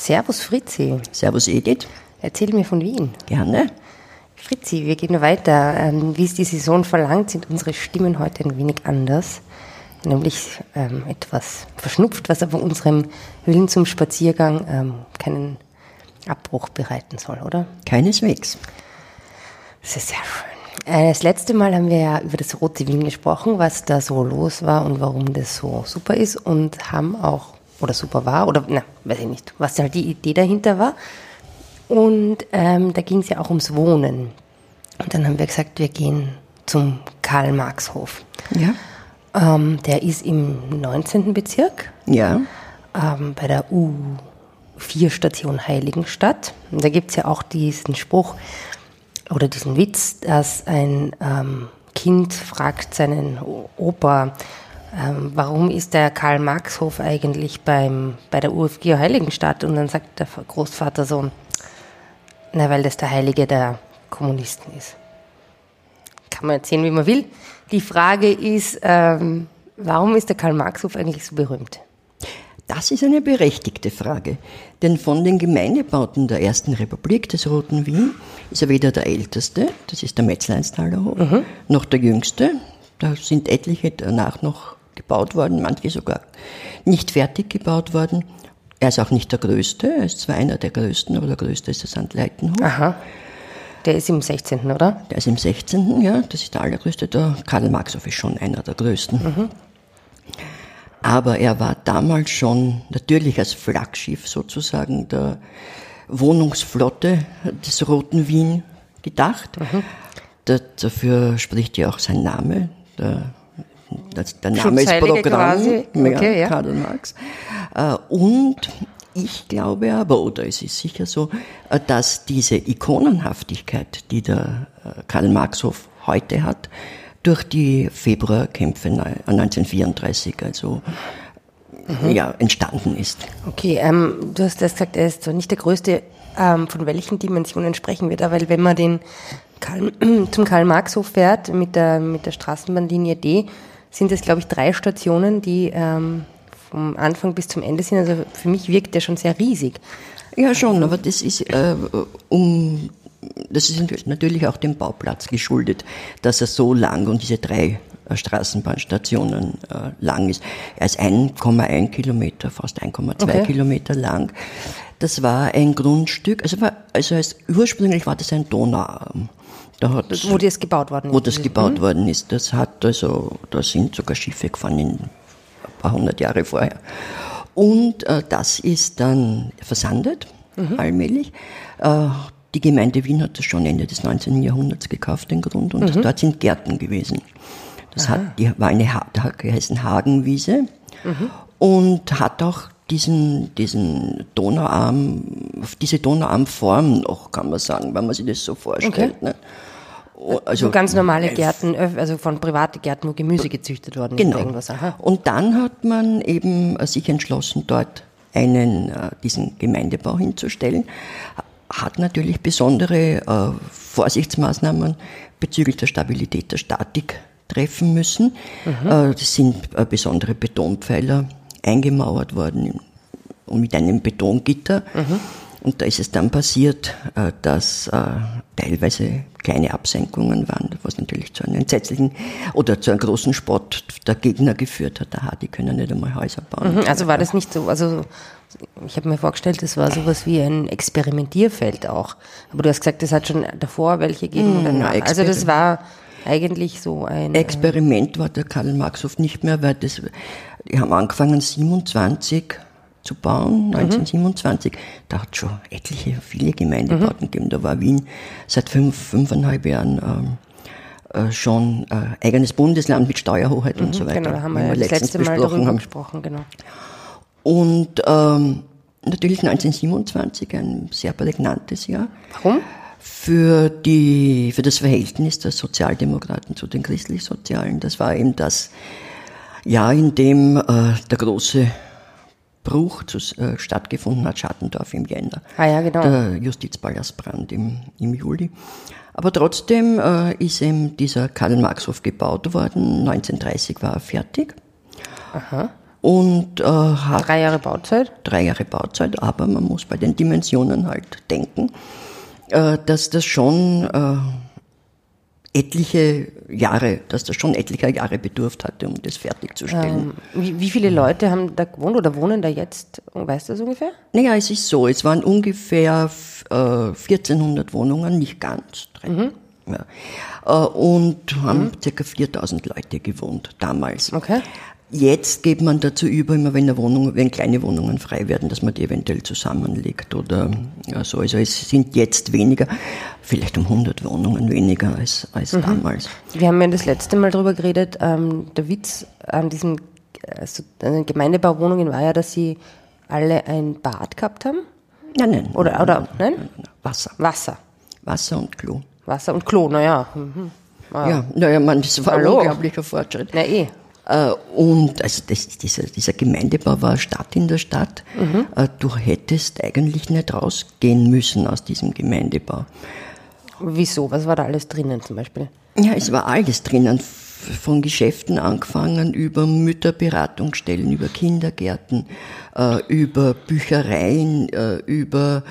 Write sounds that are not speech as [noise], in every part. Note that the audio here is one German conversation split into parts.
Servus Fritzi. Servus Edith. Erzähl mir von Wien. Gerne. Fritzi, wir gehen weiter. Ähm, wie es die Saison verlangt, sind unsere Stimmen heute ein wenig anders. Nämlich ähm, etwas verschnupft, was aber unserem Willen zum Spaziergang ähm, keinen Abbruch bereiten soll, oder? Keineswegs. Das ist sehr schön. Äh, das letzte Mal haben wir ja über das Rote Wien gesprochen, was da so los war und warum das so super ist und haben auch, oder super war, oder, na, weiß ich nicht, was halt die Idee dahinter war. Und ähm, da ging es ja auch ums Wohnen. Und dann haben wir gesagt, wir gehen zum Karl-Marx-Hof. Ja. Ähm, der ist im 19. Bezirk. Ja. Ähm, bei der U4-Station Heiligenstadt. Und da gibt es ja auch diesen Spruch oder diesen Witz, dass ein ähm, Kind fragt seinen Opa, ähm, warum ist der Karl-Marx-Hof eigentlich beim, bei der UFG Heiligenstadt? Und dann sagt der Großvater so, na, weil das der Heilige der Kommunisten ist. Kann man erzählen, wie man will. Die Frage ist, ähm, warum ist der Karl-Marx-Hof eigentlich so berühmt? Das ist eine berechtigte Frage. Denn von den Gemeindebauten der Ersten Republik des Roten Wien ist er weder der älteste, das ist der Metzleinstaler Hof, mhm. noch der jüngste. Da sind etliche danach noch gebaut worden, manche sogar nicht fertig gebaut worden. Er ist auch nicht der größte, er ist zwar einer der größten, aber der größte ist der St. Leitenhof. Aha. Der ist im 16., oder? Der ist im 16., ja, das ist der allergrößte. Der Karl Marxhof ist schon einer der größten. Mhm. Aber er war damals schon natürlich als Flaggschiff sozusagen der Wohnungsflotte des Roten Wien gedacht. Mhm. dafür spricht ja auch sein Name. Der, der Name ist Programm, okay, ja, Karl Marx. Äh, und ich glaube aber, oder es ist sicher so, äh, dass diese Ikonenhaftigkeit, die der äh, Karl Marxhof heute hat, durch die Februarkämpfe 1934, also mhm. ja, entstanden ist. Okay, ähm, du hast das gesagt, er ist so nicht der größte. Ähm, von welchen Dimensionen sprechen wir da? Weil wenn man den Karl, [clears throat] zum Karl-Marx-Hof fährt mit der, mit der Straßenbahnlinie D, sind es, glaube ich, drei Stationen, die ähm, vom Anfang bis zum Ende sind. Also für mich wirkt der schon sehr riesig. Ja, schon, aber das ist äh, um das ist natürlich auch dem Bauplatz geschuldet, dass er so lang und diese drei äh, Straßenbahnstationen äh, lang ist. Er ist 1,1 Kilometer, fast 1,2 okay. Kilometer lang. Das war ein Grundstück, also, war, also heißt, ursprünglich war das ein Donauarm. Da hat, wo das gebaut worden ist. Wo das gebaut mhm. worden ist. Das hat also, da sind sogar Schiffe gefahren in paar hundert Jahre vorher. Und äh, das ist dann versandet, mhm. allmählich. Äh, die Gemeinde Wien hat das schon Ende des 19. Jahrhunderts gekauft, den Grund, und mhm. dort sind Gärten gewesen. Das hat, die war eine ha geheißen Hagenwiese mhm. und hat auch diesen, diesen Donauarm, diese Donauarmform noch, kann man sagen, wenn man sich das so vorstellt. Okay. Ne? Also so ganz normale Gärten, also von private Gärten, wo Gemüse gezüchtet worden ist. Genau. Und dann hat man eben äh, sich entschlossen, dort einen, äh, diesen Gemeindebau hinzustellen. Hat natürlich besondere äh, Vorsichtsmaßnahmen bezüglich der Stabilität der Statik treffen müssen. Mhm. Es sind besondere Betonpfeiler eingemauert worden und mit einem Betongitter. Mhm. Und da ist es dann passiert, äh, dass äh, teilweise kleine Absenkungen waren, was natürlich zu einem entsetzlichen oder zu einem großen Spott der Gegner geführt hat. Aha, die können nicht einmal Häuser bauen. Mhm, also war das nicht so, also ich habe mir vorgestellt, das war sowas wie ein Experimentierfeld auch. Aber du hast gesagt, es hat schon davor welche gegeben. Mhm, also das war eigentlich so ein... Experiment war der Karl Marxhof nicht mehr, weil das, die haben angefangen 27 zu bauen, 1927. Mhm. Da hat es schon etliche, viele Gemeindebauten mhm. gegeben. Da war Wien seit fünf, fünfeinhalb Jahren ähm, äh, schon äh, eigenes Bundesland mit Steuerhoheit mhm, und so weiter. Genau, da haben wir, wir das letzte Mal darüber haben. gesprochen, genau. Und ähm, natürlich 1927 ein sehr prägnantes Jahr. Warum? Für, die, für das Verhältnis der Sozialdemokraten zu den christlich-sozialen. Das war eben das Jahr, in dem äh, der große Bruch zu, äh, stattgefunden hat, Schattendorf im Jänner. Ah ja, genau. Der Justizpalastbrand im, im Juli. Aber trotzdem äh, ist eben dieser Karl-Marx-Hof gebaut worden. 1930 war er fertig. Aha. und äh, hat Drei Jahre Bauzeit? drei Jahre Bauzeit, aber man muss bei den Dimensionen halt denken, äh, dass das schon äh, etliche Jahre, dass das schon etlicher Jahre bedurft hatte, um das fertigzustellen. Ähm, wie, wie viele Leute haben da gewohnt oder wohnen da jetzt? Weißt du das ungefähr? Naja, es ist so, es waren ungefähr äh, 1400 Wohnungen, nicht ganz drin. Ja. Äh, und haben circa 4000 Leute gewohnt damals. Okay. Jetzt geht man dazu über, immer wenn, eine Wohnung, wenn kleine Wohnungen frei werden, dass man die eventuell zusammenlegt oder so. Also es sind jetzt weniger, vielleicht um 100 Wohnungen weniger als, als damals. Wir haben ja das letzte Mal darüber geredet, ähm, der Witz an diesen also, an Gemeindebauwohnungen war ja, dass sie alle ein Bad gehabt haben. Nein, nein. Oder, oder, nein? Wasser. Wasser. Wasser und Klo. Wasser und Klo, naja. Mhm. Ja, naja, man, das war Hallo. ein unglaublicher Fortschritt. Na eh. Äh, Und also das, dieser, dieser Gemeindebau war Stadt in der Stadt. Äh, Du hättest eigentlich nicht rausgehen müssen aus diesem Gemeindebau. Wieso? Was war da alles drinnen zum Beispiel? Ja, es war alles drinnen, von Geschäften angefangen, über Mütterberatungsstellen, über Kindergärten, äh, über Büchereien, über,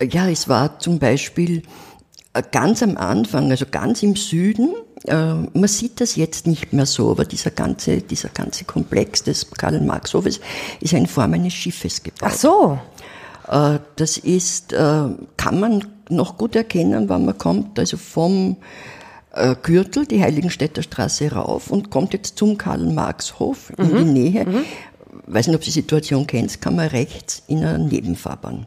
ja, es war zum Beispiel ganz am Anfang, also ganz im Süden, man sieht das jetzt nicht mehr so, aber dieser ganze, dieser ganze Komplex des Karl-Marx-Hofes ist in Form eines Schiffes gebaut. Ach so. Äh, Das ist, äh, kann man noch gut erkennen, wenn man kommt, also vom äh, Gürtel, die Heiligenstädter Straße rauf und kommt jetzt zum Karl-Marx-Hof in die Nähe. Weiß nicht, ob Sie die Situation kennt, kann man rechts in einer Nebenfahrbahn.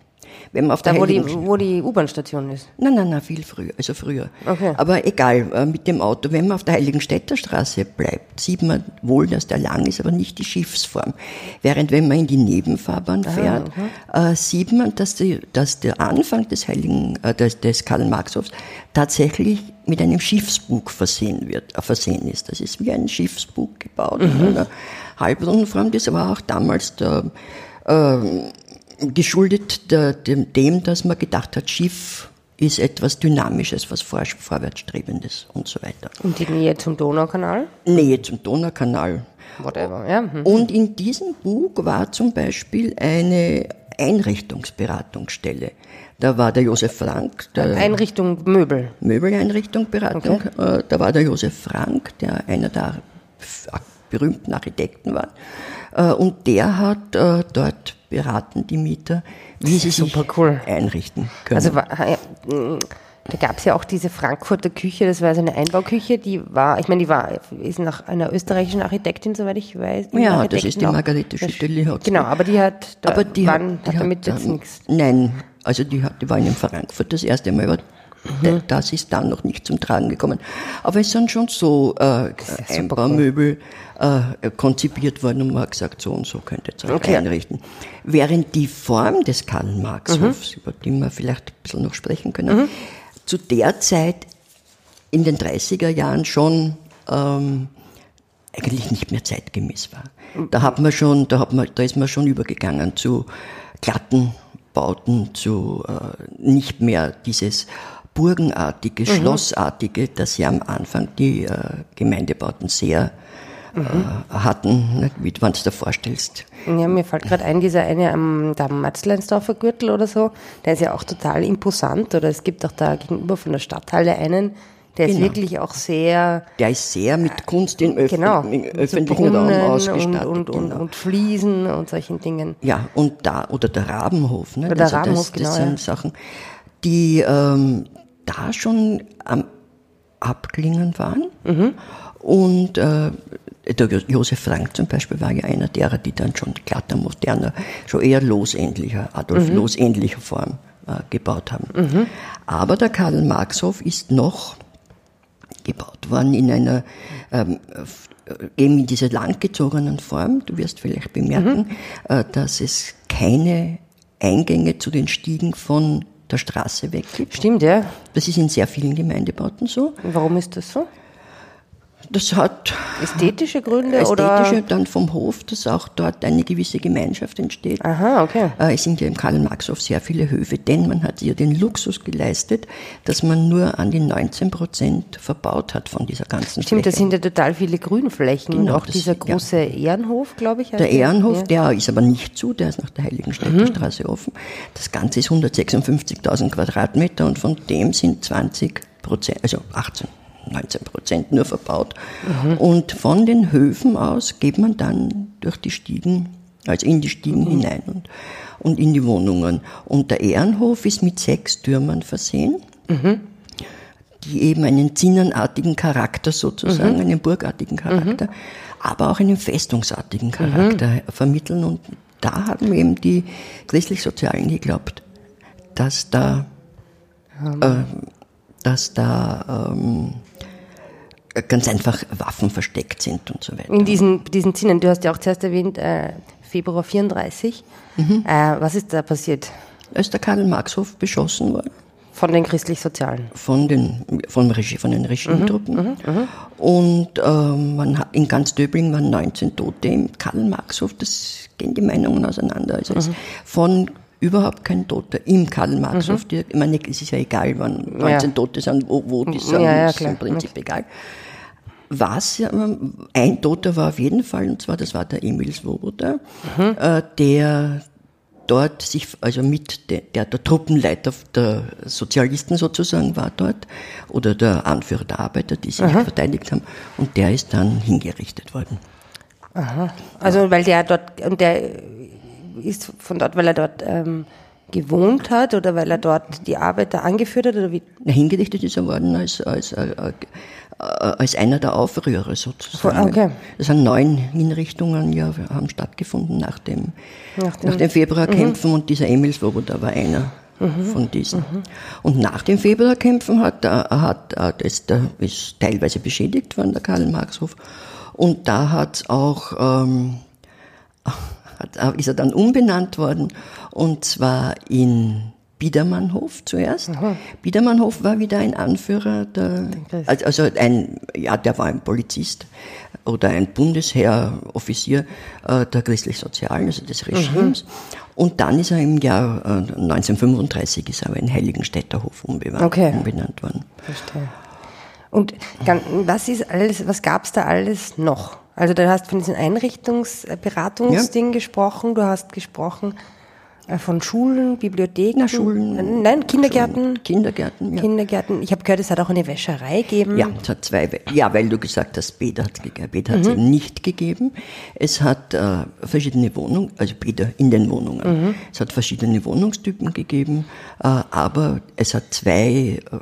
Wenn man auf Da, der wo die, wo die U-Bahn-Station ist. Nein, nein, nein, viel früher, also früher. Okay. Aber egal, äh, mit dem Auto, wenn man auf der Heiligenstädter Straße bleibt, sieht man wohl, dass der lang ist, aber nicht die Schiffsform. Während wenn man in die Nebenfahrbahn fährt, äh, sieht man, dass, die, dass der Anfang des Heiligen, äh, des, des Karl-Marx-Hofs tatsächlich mit einem Schiffsbug versehen wird, äh, versehen ist. Das ist wie ein Schiffsbug gebaut in einer Halbrundenform. Das war auch damals der, geschuldet der, dem, dem, dass man gedacht hat, Schiff ist etwas Dynamisches, was vor, Vorwärtsstrebendes und so weiter. Und die Nähe zum Donaukanal? Nähe zum Donaukanal. Whatever, ja. Hm. Und in diesem Bug war zum Beispiel eine Einrichtungsberatungsstelle. Da war der Josef Frank, der Einrichtung Möbel. Möbeleinrichtung, Beratung. Äh, Da war der Josef Frank, der einer der berühmten Architekten war. Äh, Und der hat äh, dort beraten, die Mieter, wie sie sich Super cool. einrichten können. Also mh, da gab es ja auch diese Frankfurter Küche, das war so eine Einbauküche, die war, ich meine, die war, ist nach einer österreichischen Architektin, soweit ich weiß. Ja, das ist die. Margarete Schütteli-Hotz. Genau, aber die hat, da aber die waren, hat, hat die damit hat, jetzt nichts. Nein, also die, hat, die war in Frankfurt das erste Mal, Mhm. das ist dann noch nicht zum Tragen gekommen. Aber es sind schon so äh, Einbaumöbel äh, konzipiert worden und man hat gesagt, so und so könnt ihr es euch Okay. einrichten. Während die Form des Mhm. Karl-Marx-Hofs, über die wir vielleicht ein bisschen noch sprechen können, zu der Zeit in den 30er Jahren schon ähm, eigentlich nicht mehr zeitgemäß war. Da hat man schon, da hat man, da ist man schon übergegangen zu glatten Bauten, zu äh, nicht mehr dieses burgenartige, schlossartige, das ja am Anfang die äh, Gemeindebauten sehr äh, hatten, nicht? wie du es dir vorstellst. Ja, mir fällt gerade ein, dieser eine am am Matzleinsdorfer Gürtel oder so, der ist ja auch total imposant. Oder es gibt auch da gegenüber von der Stadthalle einen, der ist Genau. wirklich auch sehr, Der ist sehr mit Kunst im, öffn genau, im so öffentlichen Raum ausgestattet. und, und, genau. und Fliesen und solchen Dingen. Ja, und da, oder der Rabenhof, ne? Oder der also Rabenhof, das, das genau, sind ja. Sachen, die ähm, da schon am Abklingen waren. Mhm. Und äh, der Jo- Josef Frank zum Beispiel war ja einer derer, die dann schon glatter, moderner, schon eher losähnlicher, Adolf Mhm. losähnlicher Form äh, gebaut haben. Aber der Karl-Marx-Hof ist noch gebaut worden in einer ähm, äh, eben in dieser langgezogenen Form. Du wirst vielleicht bemerken, äh, dass es keine Eingänge zu den Stiegen von der Straße weg gibt. Stimmt, ja. Das ist in sehr vielen Gemeindebauten so. Und warum ist das so? Das hat ästhetische Gründe ästhetische, oder? dann vom Hof, dass auch dort eine gewisse Gemeinschaft entsteht. Aha, okay. Es sind ja im Karl-Marx-Hof sehr viele Höfe, denn man hat ja den Luxus geleistet, dass man nur an die 19 Prozent verbaut hat von dieser ganzen Stimmt, das Fläche. sind ja total viele Grünflächen und Genau, auch das- dieser ja. große Ehrenhof, glaube ich. Der Ehrenhof, Ja. der ist aber nicht zu, der ist nach der Heiligenstädter Straße offen. Das Ganze ist 156.000 Quadratmeter und von dem sind 20 Prozent, also 18, 19 Prozent nur verbaut. Und von den Höfen aus geht man dann durch die Stiegen, also in die Stiegen hinein und, und in die Wohnungen. Und der Ehrenhof ist mit sechs Türmen versehen die eben einen zinnenartigen Charakter sozusagen, einen burgartigen Charakter, aber auch einen festungsartigen Charakter vermitteln. Und da haben eben die christlich-sozialen geglaubt, dass da, äh, dass da ähm, ganz einfach Waffen versteckt sind und so weiter. In diesen, diesen Zinnen, du hast ja auch zuerst erwähnt, äh, Februar 34. Mhm. Äh, was ist da passiert? Als der Karl-Marx-Hof beschossen wurde, Von den christlich-sozialen. von den, vom Regie, von den Regimetruppen. Und ähm, man hat, in ganz Döbling waren 19 Tote im Karl-Marx-Hof. Das gehen die Meinungen auseinander. Also es von überhaupt kein Toter im Karl-Marx-Hof. Die- Ich meine, es ist ja egal, wann 19 Ja. Tote sind, wo, wo die sind, Ja, ja, ist im Prinzip egal. Was ja, ein Toter war auf jeden Fall, und zwar das war der Emil Svoboda, äh, der dort sich, also mit der, der, der Truppenleiter der Sozialisten sozusagen war dort, oder der Anführer der Arbeiter, die sich verteidigt haben, und der ist dann hingerichtet worden. Also weil der dort, und der ist von dort, weil er dort ähm, gewohnt hat oder weil er dort die Arbeiter angeführt hat oder wie? Hingerichtet ist er worden als, als, äh, äh, als einer der Aufrührer sozusagen. Okay. Es sind neun Hinrichtungen ja, haben stattgefunden nach dem, Nach nach dem- dem, Februarkämpfen und dieser Emil Svoboda war einer von diesen. Und nach den Februarkämpfen hat, er- hat, hat es, der ist teilweise beschädigt worden, der Karl-Marx-Hof. Und da hat auch, ähm, ist er dann umbenannt worden und zwar in Biedermannhof zuerst. Biedermannhof war wieder ein Anführer der, also ein, ja, der war ein Polizist oder ein Bundesheeroffizier äh, der christlich-sozialen, also des Regimes. Und dann ist er im Jahr äh, 1935 ist er aber in Heiligenstädter Hof umbenannt, Okay. umbenannt worden. Verstehe. Und was ist alles, was gab es da alles noch? Also du hast von diesen Einrichtungsberatungsdingen gesprochen, du hast gesprochen äh, von Schulen, Bibliotheken, Na, Schulen. Äh, nein, Kindergärten, Kindergärten, ja. Kindergärten. Ich habe gehört, es hat auch eine Wäscherei gegeben. Ja, es hat zwei, We- ja, weil du gesagt hast, Bäder hat es gegeben. Bäder hat es nicht gegeben. Es hat äh, verschiedene Wohnungen, also Bäder in den Wohnungen. Es hat verschiedene Wohnungstypen gegeben, äh, aber es hat zwei äh,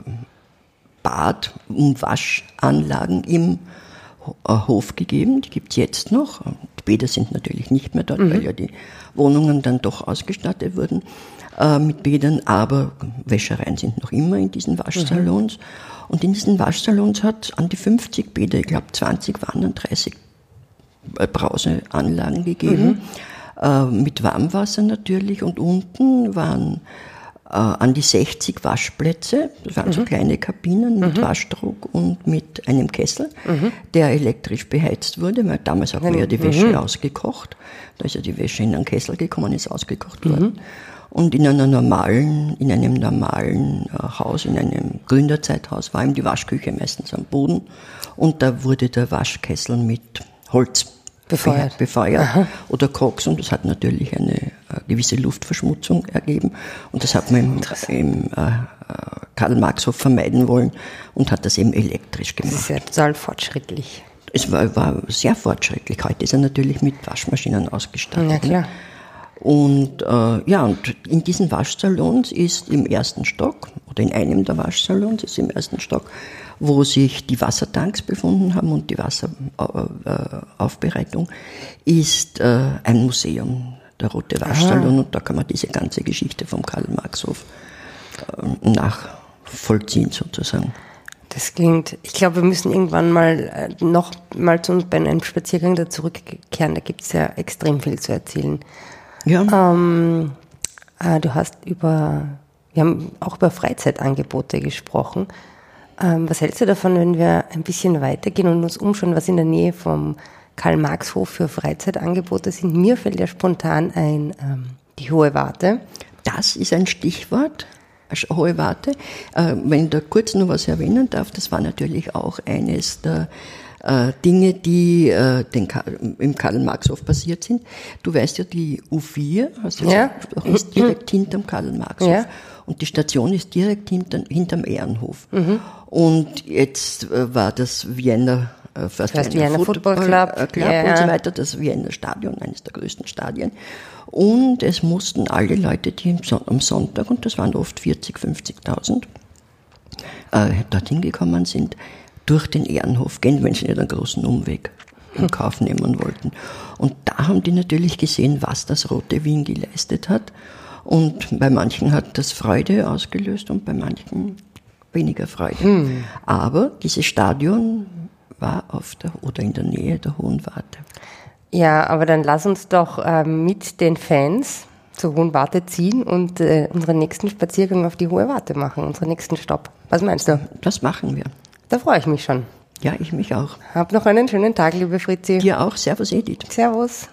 Bad- und Waschanlagen im äh, Hof gegeben. Die gibt's jetzt noch. Die Bäder sind natürlich nicht mehr dort, weil ja die Wohnungen dann doch ausgestattet wurden äh, mit Bädern, aber Wäschereien sind noch immer in diesen Waschsalons. Und in diesen Waschsalons hat an die 50 Bäder, ich glaube 20 waren dann 30 äh, Brauseanlagen gegeben, äh, mit Warmwasser natürlich. Und unten waren äh, an die 60 Waschplätze, das waren so kleine Kabinen mit Waschdruck und mit einem Kessel, der elektrisch beheizt wurde, weil damals hat man ja die Wäsche ausgekocht. Da ist ja die Wäsche in einen Kessel gekommen, ist ausgekocht worden. Und in einer normalen, in einem normalen äh, Haus, in einem Gründerzeithaus, war eben die Waschküche meistens am Boden. Und da wurde der Waschkessel mit Holz Befeuert. befeuert oder Koks. Und das hat natürlich eine äh, gewisse Luftverschmutzung ergeben und das hat man im, im äh, äh, Karl-Marx-Hof vermeiden wollen und hat das eben elektrisch Das gemacht. ist ja total fortschrittlich. Es war, war sehr fortschrittlich. Heute ist er natürlich mit Waschmaschinen ausgestattet. Ja, klar. Ne? Und äh, ja, und in diesen Waschsalons ist im ersten Stock, oder in einem der Waschsalons ist im ersten Stock, wo sich die Wassertanks befunden haben und die Wasseraufbereitung, ist äh, ein Museum, der Rote Waschsalon, und da kann man diese ganze Geschichte vom Karl-Marx-Hof äh, nachvollziehen sozusagen. Das klingt, ich glaube, wir müssen irgendwann mal äh, noch mal zu uns bei einem Spaziergang da zurückkehren. Da gibt es ja extrem viel zu erzählen. Ja, Ähm, äh, du hast über, wir haben auch über Freizeitangebote gesprochen. Ähm, was hältst du davon, wenn wir ein bisschen weitergehen und uns umschauen, was in der Nähe vom Karl-Marx-Hof für Freizeitangebote sind? Mir fällt ja spontan ein, ähm, die Hohe Warte. Das ist ein Stichwort. Hohe Warte. Äh, wenn ich da kurz noch was erwähnen darf, das war natürlich auch eines der äh, Dinge, die äh, Karl, im Karl-Marx-Hof passiert sind. Du weißt ja, die U4 hast du ja. ist [clears throat] direkt hinterm Karl-Marx-Hof. Ja. Und die Station ist direkt hinter, hinterm Ehrenhof. Mhm. Und jetzt war das Wiener äh, First, First Vienna, Vienna Football, Football Club, äh, Club ja, und so weiter, das Wiener Stadion, eines der größten Stadien. Und es mussten alle Leute, die am Sonntag, und das waren oft 40, 50.000, äh, dorthin gekommen sind, durch den Ehrenhof gehen, wenn sie nicht einen großen Umweg in Kauf nehmen wollten. Und da haben die natürlich gesehen, was das Rote Wien geleistet hat. Und bei manchen hat das Freude ausgelöst und bei manchen weniger Freude. Hm. Aber dieses Stadion war auf der oder in der Nähe der Hohen Warte. Ja, aber dann lass uns doch äh, mit den Fans zur Hohen Warte ziehen und äh, unseren nächsten Spaziergang auf die Hohe Warte machen, unseren nächsten Stopp. Was meinst du? Das machen wir. Da freue ich mich schon. Ja, ich mich auch. Hab noch einen schönen Tag, liebe Fritzi. Dir auch. Servus, Edith. Servus.